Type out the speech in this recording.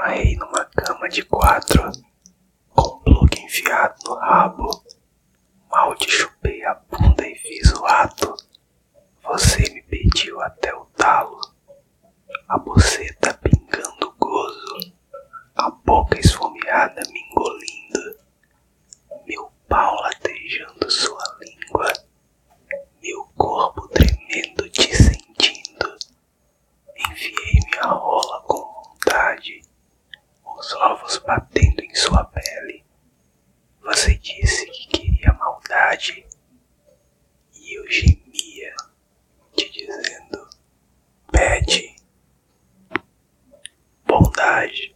amarrei numa cama de quatro, com um plug enfiado no rabo. Mal te chupei a bunda e fiz o ato. Você me pediu até o talo, a buceta pingando gozo, a boca esfomeada me. os ovos batendo em sua pele. Você disse que queria maldade e eu gemia, te dizendo: pede bondade.